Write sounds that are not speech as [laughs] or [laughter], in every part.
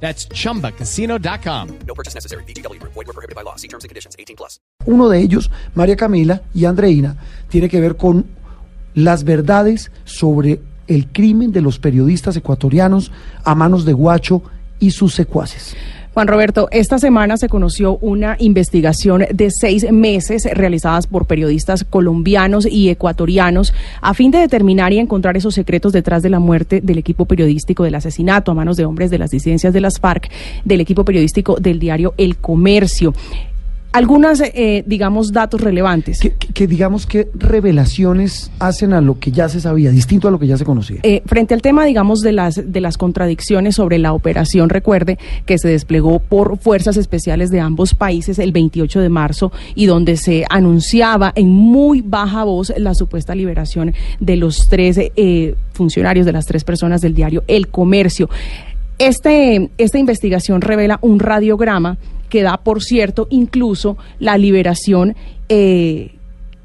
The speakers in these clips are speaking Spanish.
That's chumbacasino.com. No purchase necessary. BGW. Void were prohibited by law. See terms and conditions. 18 plus. Uno de ellos, María Camila y Andreina, tiene que ver con las verdades sobre el crimen de los periodistas ecuatorianos a manos de Guacho y sus secuaces. Juan Roberto, esta semana se conoció una investigación de seis meses realizadas por periodistas colombianos y ecuatorianos a fin de determinar y encontrar esos secretos detrás de la muerte del equipo periodístico del asesinato a manos de hombres de las disidencias de las FARC, del equipo periodístico del diario El Comercio. Algunas, eh, digamos, datos relevantes. Que, que- que digamos que revelaciones hacen a lo que ya se sabía, distinto a lo que ya se conocía. Eh, frente al tema, digamos, de las, de las contradicciones sobre la operación, recuerde que se desplegó por fuerzas especiales de ambos países el 28 de marzo y donde se anunciaba en muy baja voz la supuesta liberación de los tres eh, funcionarios, de las tres personas del diario El Comercio. Este, esta investigación revela un radiograma que da, por cierto, incluso la liberación eh,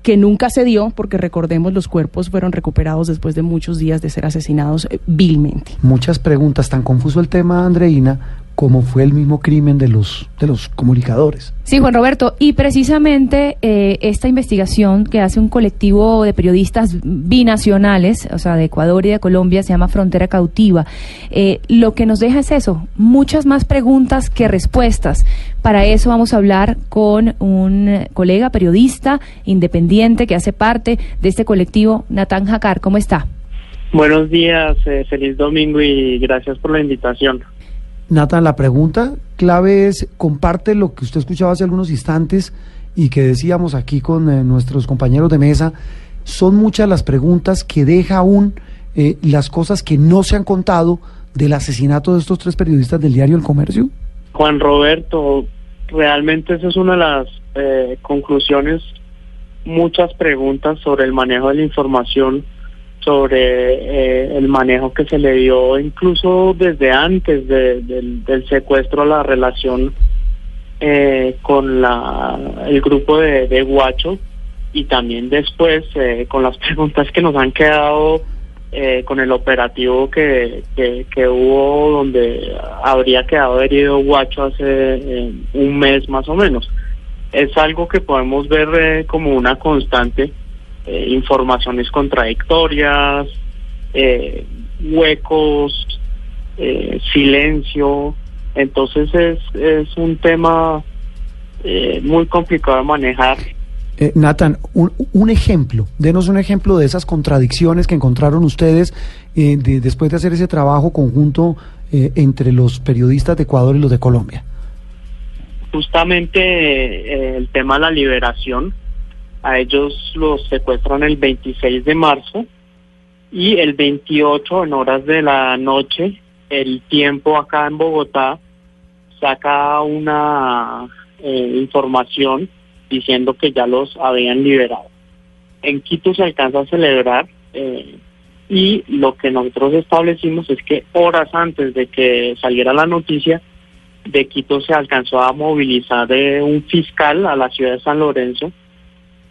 que nunca se dio, porque recordemos los cuerpos fueron recuperados después de muchos días de ser asesinados eh, vilmente. Muchas preguntas, tan confuso el tema, Andreina, como fue el mismo crimen de los, de los comunicadores. Sí, Juan Roberto, y precisamente eh, esta investigación que hace un colectivo de periodistas binacionales, o sea, de Ecuador y de Colombia, se llama Frontera Cautiva, eh, lo que nos deja es eso, muchas más preguntas que respuestas. Para eso vamos a hablar con un colega periodista independiente que hace parte de este colectivo, Natán Jacar. ¿Cómo está? Buenos días, eh, feliz domingo y gracias por la invitación. Nathan, la pregunta clave es, comparte lo que usted escuchaba hace algunos instantes y que decíamos aquí con eh, nuestros compañeros de mesa, son muchas las preguntas que deja aún eh, las cosas que no se han contado del asesinato de estos tres periodistas del diario El Comercio. Juan Roberto, realmente esa es una de las eh, conclusiones, muchas preguntas sobre el manejo de la información, sobre eh, el manejo que se le dio incluso desde antes de- del, del secuestro, la relación eh, con la, el grupo de, de Guacho y también después eh, con las [laughs] preguntas que nos han quedado eh, con el operativo que, que, que hubo donde habría quedado herido Guacho hace eh, un mes más o menos. Es algo que podemos ver eh, como una constante, eh, informaciones contradictorias, eh, huecos, eh, silencio. Entonces es, es un tema eh, muy complicado de manejar. Eh, Nathan, un, un ejemplo, denos un ejemplo de esas contradicciones que encontraron ustedes de- después de hacer ese trabajo conjunto entre los periodistas de Ecuador y los de Colombia. justamente el tema de la liberación. A ellos los secuestran el 26 de marzo y el 28 en horas de la noche, el tiempo acá en Bogotá saca una eh, información diciendo que ya los habían liberado. En Quito se alcanza a celebrar eh, y lo que nosotros establecimos es que horas antes de que saliera la noticia, de Quito se alcanzó a movilizar eh, un fiscal a la ciudad de San Lorenzo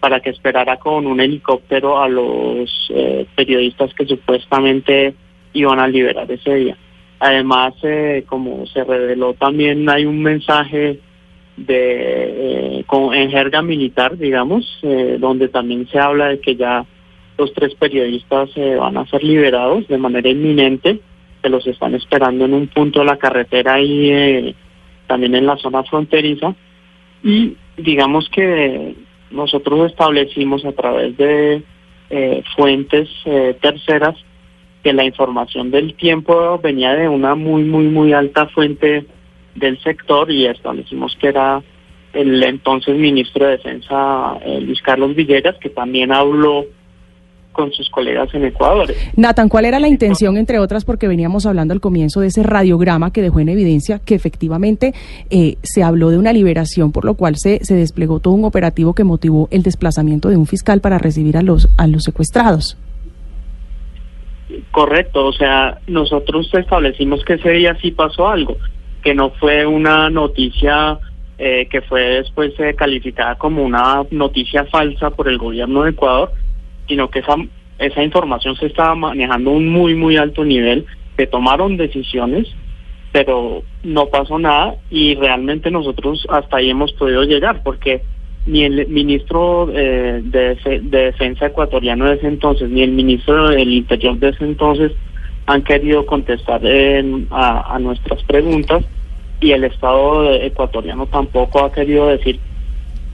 para que esperara con un helicóptero a los eh, periodistas que supuestamente iban a liberar ese día. Además, eh, como se reveló también, hay un mensaje de eh, con, en jerga militar, digamos, eh, donde también se habla de que ya los tres periodistas eh, van a ser liberados de manera inminente, que los están esperando en un punto de la carretera y también en la zona fronteriza. Y digamos que nosotros establecimos a través de eh, fuentes eh, terceras que la información del tiempo venía de una muy, muy, muy alta fuente del sector y establecimos que era el entonces ministro de Defensa, eh, Luis Carlos Villegas, que también habló con sus colegas en Ecuador. Nathan, ¿cuál era la intención, entre otras, porque veníamos hablando al comienzo de ese radiograma que dejó en evidencia que efectivamente eh, se habló de una liberación, por lo cual se, se desplegó todo un operativo que motivó el desplazamiento de un fiscal para recibir a los, a los secuestrados? Correcto, o sea, nosotros establecimos que ese día sí pasó algo, que no fue una noticia eh, que fue después eh, calificada como una noticia falsa por el gobierno de Ecuador, sino que esa, esa información se estaba manejando a un muy, muy alto nivel, se tomaron decisiones, pero no pasó nada y realmente nosotros hasta ahí hemos podido llegar, porque ni el ministro eh, de, de, Defensa ecuatoriano de ese entonces, ni el ministro del Interior de ese entonces han querido contestar a, a, nuestras preguntas y el Estado ecuatoriano tampoco ha querido decir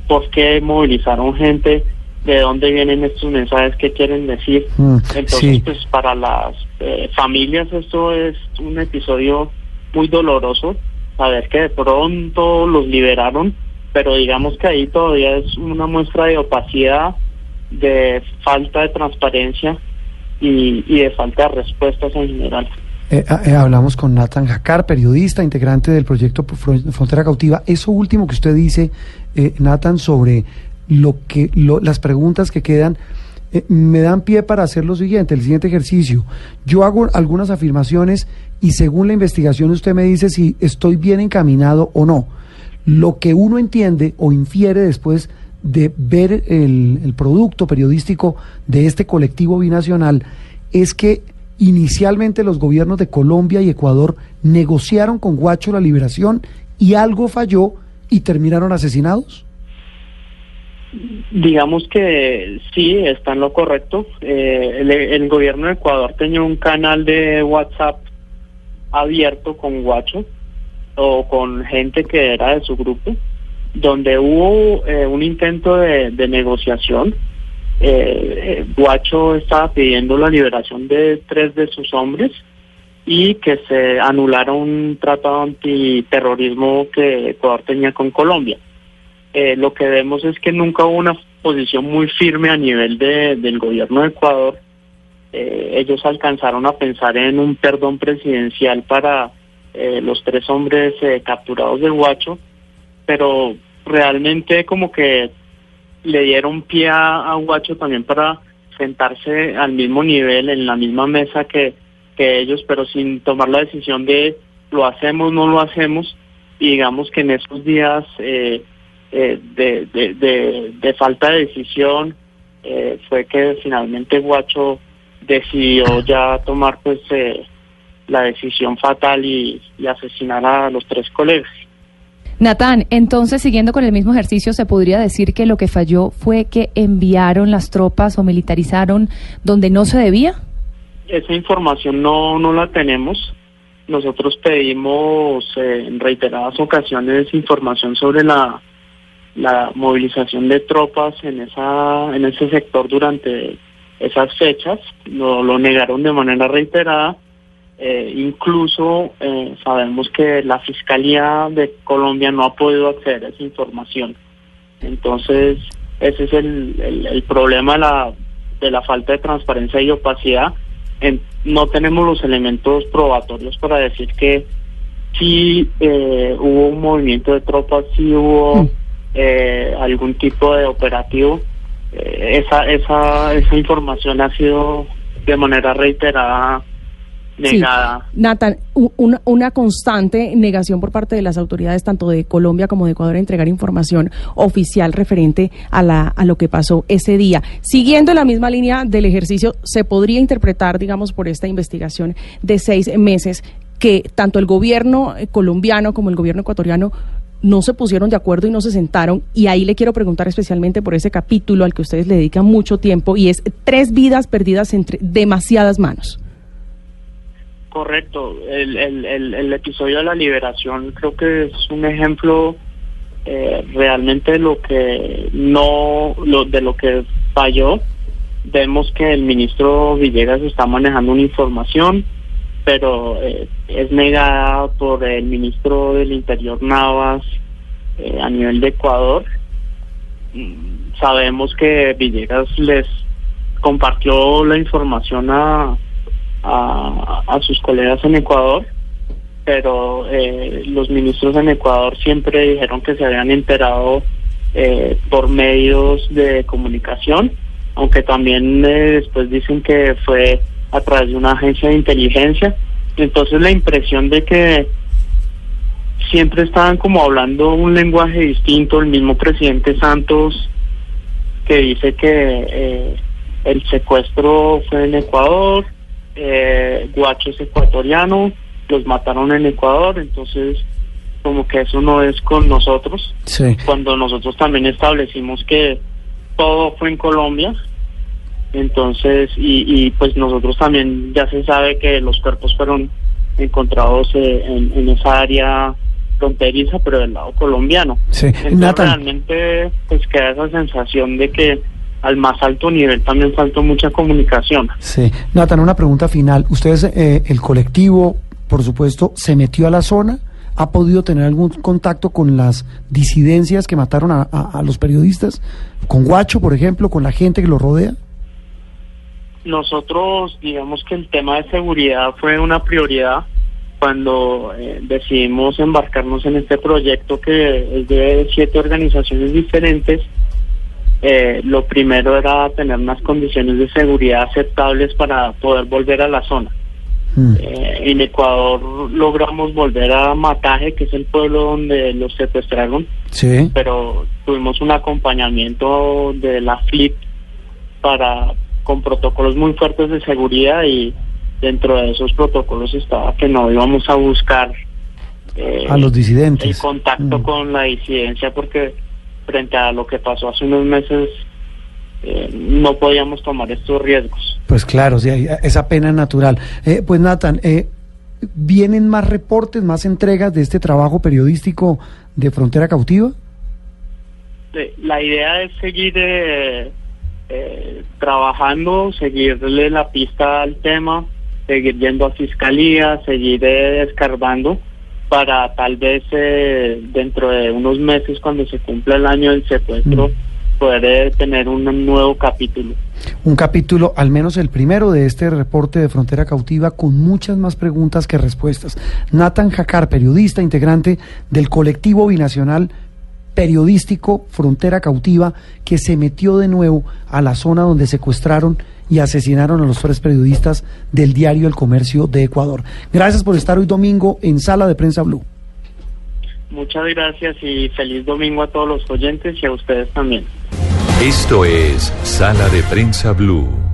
por qué movilizaron gente, de dónde vienen estos mensajes, qué quieren decir. Mm, Entonces, pues para las eh, familias esto es un episodio muy doloroso, saber que de pronto los liberaron pero digamos que ahí todavía es una muestra de opacidad, de falta de transparencia y, de falta de respuestas en general. Eh, ah, eh, hablamos con Nathan Jacar, periodista, integrante del proyecto Frontera Cautiva. Eso último que usted dice, eh, Nathan, sobre lo que las preguntas que quedan, me dan pie para hacer lo siguiente, el siguiente ejercicio. Yo hago algunas afirmaciones y según la investigación usted me dice si estoy bien encaminado o no. Lo que uno entiende o infiere después de ver el, producto periodístico de este colectivo binacional es que inicialmente los gobiernos de Colombia y Ecuador negociaron con Guacho la liberación y algo falló y terminaron asesinados? Digamos que sí, está en lo correcto. Eh, el, el, gobierno de Ecuador tenía un canal de WhatsApp abierto con Guacho o con gente que era de su grupo, donde hubo eh, un intento de, negociación. Eh, eh, Guacho estaba pidiendo la liberación de tres de sus hombres y que se anulara un tratado antiterrorismo que Ecuador tenía con Colombia. Lo que vemos es que nunca hubo una posición muy firme a nivel de, del gobierno de Ecuador. ellos alcanzaron a pensar en un perdón presidencial para eh, los tres hombres eh, capturados del Huacho, pero realmente como que le dieron pie a, a Huacho también para sentarse al mismo nivel, en la misma mesa que, que ellos, pero sin tomar la decisión de lo hacemos, no lo hacemos, y digamos que en esos días eh, de, de, de, de, falta de decisión fue que finalmente Guacho decidió [laughs] ya tomar pues la decisión fatal y, asesinar a los tres colegas. Natán, entonces siguiendo con el mismo ejercicio, ¿se podría decir que lo que falló fue que enviaron las tropas o militarizaron donde no se debía? Esa información no, no la tenemos. Nosotros pedimos eh, en reiteradas ocasiones información sobre la, la movilización de tropas en, esa, en ese sector durante esas fechas. No, lo negaron de manera reiterada eh, incluso eh, sabemos que la Fiscalía de Colombia no ha podido acceder a esa información. Entonces, ese es el, el, problema de la, de la falta de transparencia y opacidad. no tenemos los elementos probatorios para decir que sí eh, hubo un movimiento de tropas, sí hubo mm. Algún tipo de operativo. esa, esa, esa información ha sido de manera reiterada negada. Nathan, una, una, constante negación por parte de las autoridades tanto de Colombia como de Ecuador a entregar información oficial referente a, la, a lo que pasó ese día. Siguiendo la misma línea del ejercicio, se podría interpretar, digamos, por esta investigación de seis meses que tanto el gobierno colombiano como el gobierno ecuatoriano no se pusieron de acuerdo y no se sentaron. Y ahí le quiero preguntar especialmente por ese capítulo al que ustedes le dedican mucho tiempo y es tres vidas perdidas entre demasiadas manos. Correcto, el, el, el, episodio de la liberación creo que es un ejemplo eh, realmente de lo que no, lo, de lo que falló. Vemos que el ministro Villegas está manejando una información, pero eh, es negada por el ministro del Interior Navas eh, a nivel de Ecuador. Mm, sabemos que Villegas les compartió la información a, a, sus colegas en Ecuador, pero eh, los ministros en Ecuador siempre dijeron que se habían enterado eh, por medios de comunicación, aunque también eh, después dicen que fue a través de una agencia de inteligencia. Entonces la impresión de que siempre estaban como hablando un lenguaje distinto, el mismo presidente Santos que dice que eh, el secuestro fue en Ecuador, eh, Guacho es ecuatoriano, los mataron en Ecuador, entonces como que eso no es con nosotros, Sí. cuando nosotros también establecimos que todo fue en Colombia, entonces, y, y pues nosotros también ya se sabe que los cuerpos fueron encontrados eh, en, en esa área fronteriza, pero del lado colombiano. Sí. Entonces Nathan. realmente pues queda esa sensación de que al más alto nivel también faltó mucha comunicación. Sí. Nathan, una pregunta final. ¿Ustedes, eh, el colectivo, por supuesto, se metió a la zona? ¿Ha podido tener algún contacto con las disidencias que mataron a, a- a los periodistas? ¿Con Guacho, por ejemplo? ¿Con la gente que lo rodea? Nosotros, digamos que el tema de seguridad fue una prioridad cuando eh, decidimos embarcarnos en este proyecto que es de siete organizaciones diferentes. Eh, lo primero era tener unas condiciones de seguridad aceptables para poder volver a la zona. Mm. Eh, en Ecuador logramos volver a Mataje, que es el pueblo donde los secuestraron, Sí. pero tuvimos un acompañamiento de la FLIP para con protocolos muy fuertes de seguridad y dentro de esos protocolos estaba que no íbamos a buscar eh, A los disidentes. el contacto Mm. con la disidencia porque frente a lo que pasó hace unos meses eh, no podíamos tomar estos riesgos. Pues claro, sí, esa pena natural. Eh, pues Nathan, eh, ¿vienen más reportes, más entregas de este trabajo periodístico de Frontera Cautiva? La idea es seguir eh, trabajando, seguirle la pista al tema, seguir yendo a fiscalía, seguir eh, escarbando para tal vez eh, dentro de unos meses cuando se cumpla el año del secuestro Mm. poder tener un nuevo capítulo. Un capítulo, al menos el primero de este reporte de Frontera Cautiva, con muchas más preguntas que respuestas. Nathan Jacar, periodista integrante del colectivo binacional periodístico Frontera Cautiva, que se metió de nuevo a la zona donde secuestraron y asesinaron a los tres periodistas del diario El Comercio de Ecuador. Gracias por estar hoy domingo en Sala de Prensa Blue. Muchas gracias y feliz domingo a todos los oyentes y a ustedes también. Esto es Sala de Prensa Blue.